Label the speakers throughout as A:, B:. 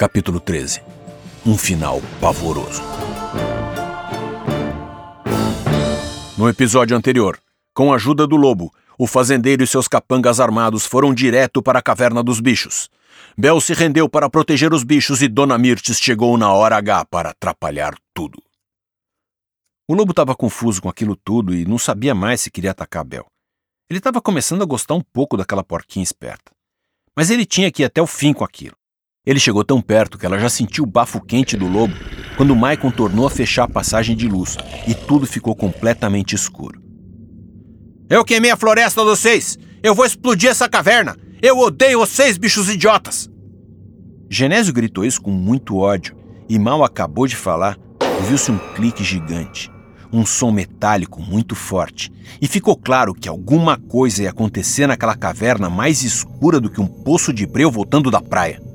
A: Capítulo 13 Um final pavoroso. No episódio anterior, com a ajuda do lobo, o fazendeiro e seus capangas armados foram direto para a caverna dos bichos. Bel se rendeu para proteger os bichos e Dona Mirtes chegou na hora H para atrapalhar tudo. O lobo estava confuso com aquilo tudo e não sabia mais se queria atacar Bel. Ele estava começando a gostar um pouco daquela porquinha esperta. Mas ele tinha que ir até o fim com aquilo. Ele chegou tão perto que ela já sentiu o bafo quente do lobo quando Maicon tornou a fechar a passagem de luz e tudo ficou completamente escuro.
B: Eu queimei a floresta de vocês! Eu vou explodir essa caverna! Eu odeio vocês, bichos idiotas!
A: Genésio gritou isso com muito ódio e mal acabou de falar, ouviu-se um clique gigante, um som metálico muito forte, e ficou claro que alguma coisa ia acontecer naquela caverna mais escura do que um poço de breu voltando da praia.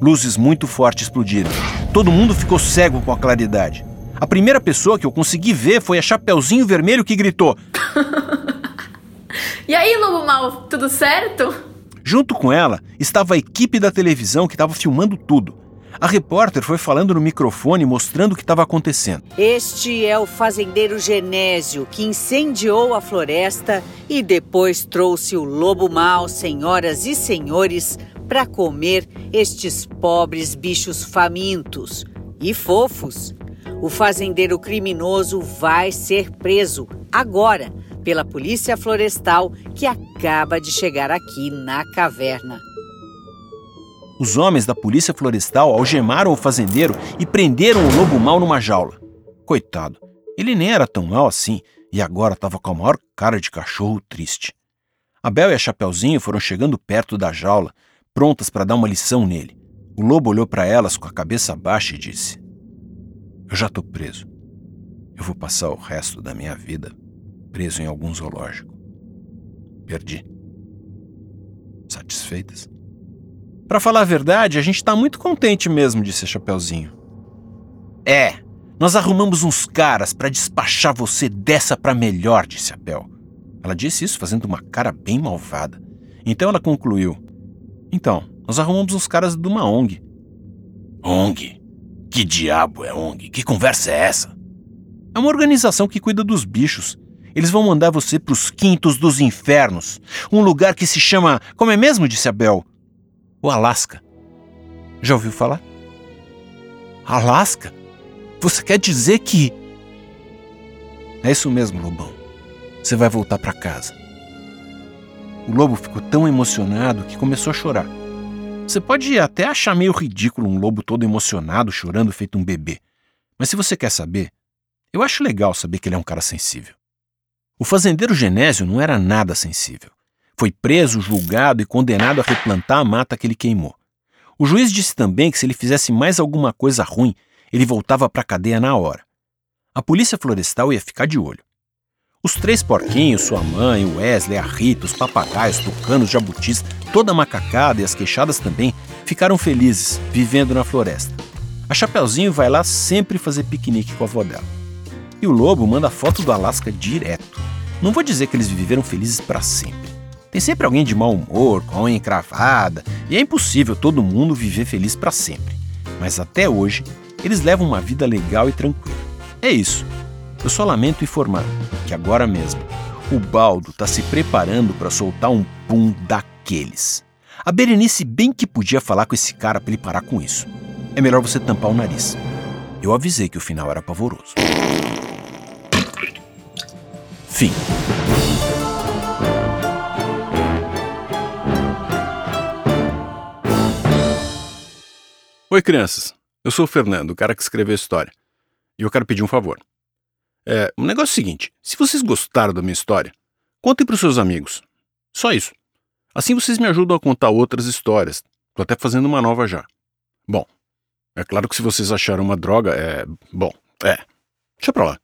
A: Luzes muito fortes explodiram. Todo mundo ficou cego com a claridade. A primeira pessoa que eu consegui ver foi a Chapeuzinho Vermelho que gritou:
C: E aí, Lobo Mal, tudo certo?
A: Junto com ela estava a equipe da televisão que estava filmando tudo. A repórter foi falando no microfone mostrando o que estava acontecendo.
D: Este é o fazendeiro Genésio que incendiou a floresta e depois trouxe o lobo mau, senhoras e senhores, para comer estes pobres bichos famintos e fofos. O fazendeiro criminoso vai ser preso agora pela Polícia Florestal que acaba de chegar aqui na caverna.
A: Os homens da Polícia Florestal algemaram o fazendeiro e prenderam o lobo mau numa jaula. Coitado, ele nem era tão mal assim e agora estava com a maior cara de cachorro triste. Abel e a Chapeuzinho foram chegando perto da jaula, prontas para dar uma lição nele. O lobo olhou para elas com a cabeça baixa e disse: Eu já estou preso. Eu vou passar o resto da minha vida preso em algum zoológico. Perdi. Satisfeitas? Para falar a verdade, a gente está muito contente mesmo, disse a Chapeuzinho. É, nós arrumamos uns caras para despachar você dessa para melhor, disse a Bel. Ela disse isso fazendo uma cara bem malvada. Então ela concluiu: Então, nós arrumamos uns caras de uma ONG.
B: ONG? Que diabo é ONG? Que conversa é essa?
A: É uma organização que cuida dos bichos. Eles vão mandar você para os quintos dos infernos, um lugar que se chama, como é mesmo, disse Abel, o Alasca. Já ouviu falar? Alasca? Você quer dizer que. É isso mesmo, Lobão. Você vai voltar para casa. O lobo ficou tão emocionado que começou a chorar. Você pode até achar meio ridículo um lobo todo emocionado chorando feito um bebê. Mas se você quer saber, eu acho legal saber que ele é um cara sensível. O fazendeiro Genésio não era nada sensível. Foi preso, julgado e condenado a replantar a mata que ele queimou. O juiz disse também que se ele fizesse mais alguma coisa ruim, ele voltava para a cadeia na hora. A polícia florestal ia ficar de olho. Os três porquinhos, sua mãe, o Wesley, a Rita, os papagaios, tucanos, jabutis, toda a macacada e as queixadas também ficaram felizes, vivendo na floresta. A Chapeuzinho vai lá sempre fazer piquenique com a avó dela. E o lobo manda foto do Alasca direto. Não vou dizer que eles viveram felizes para sempre. Tem sempre alguém de mau humor, com a unha encravada, e é impossível todo mundo viver feliz para sempre. Mas até hoje, eles levam uma vida legal e tranquila. É isso. Eu só lamento informar que agora mesmo o Baldo está se preparando para soltar um pum daqueles. A Berenice bem que podia falar com esse cara para ele parar com isso. É melhor você tampar o nariz. Eu avisei que o final era pavoroso. Fim.
E: Oi, crianças. Eu sou o Fernando, o cara que escreveu a história. E eu quero pedir um favor. É, o negócio é o seguinte: se vocês gostaram da minha história, contem para os seus amigos. Só isso. Assim vocês me ajudam a contar outras histórias. Tô até fazendo uma nova já. Bom, é claro que se vocês acharam uma droga, é. Bom, é. Deixa pra lá.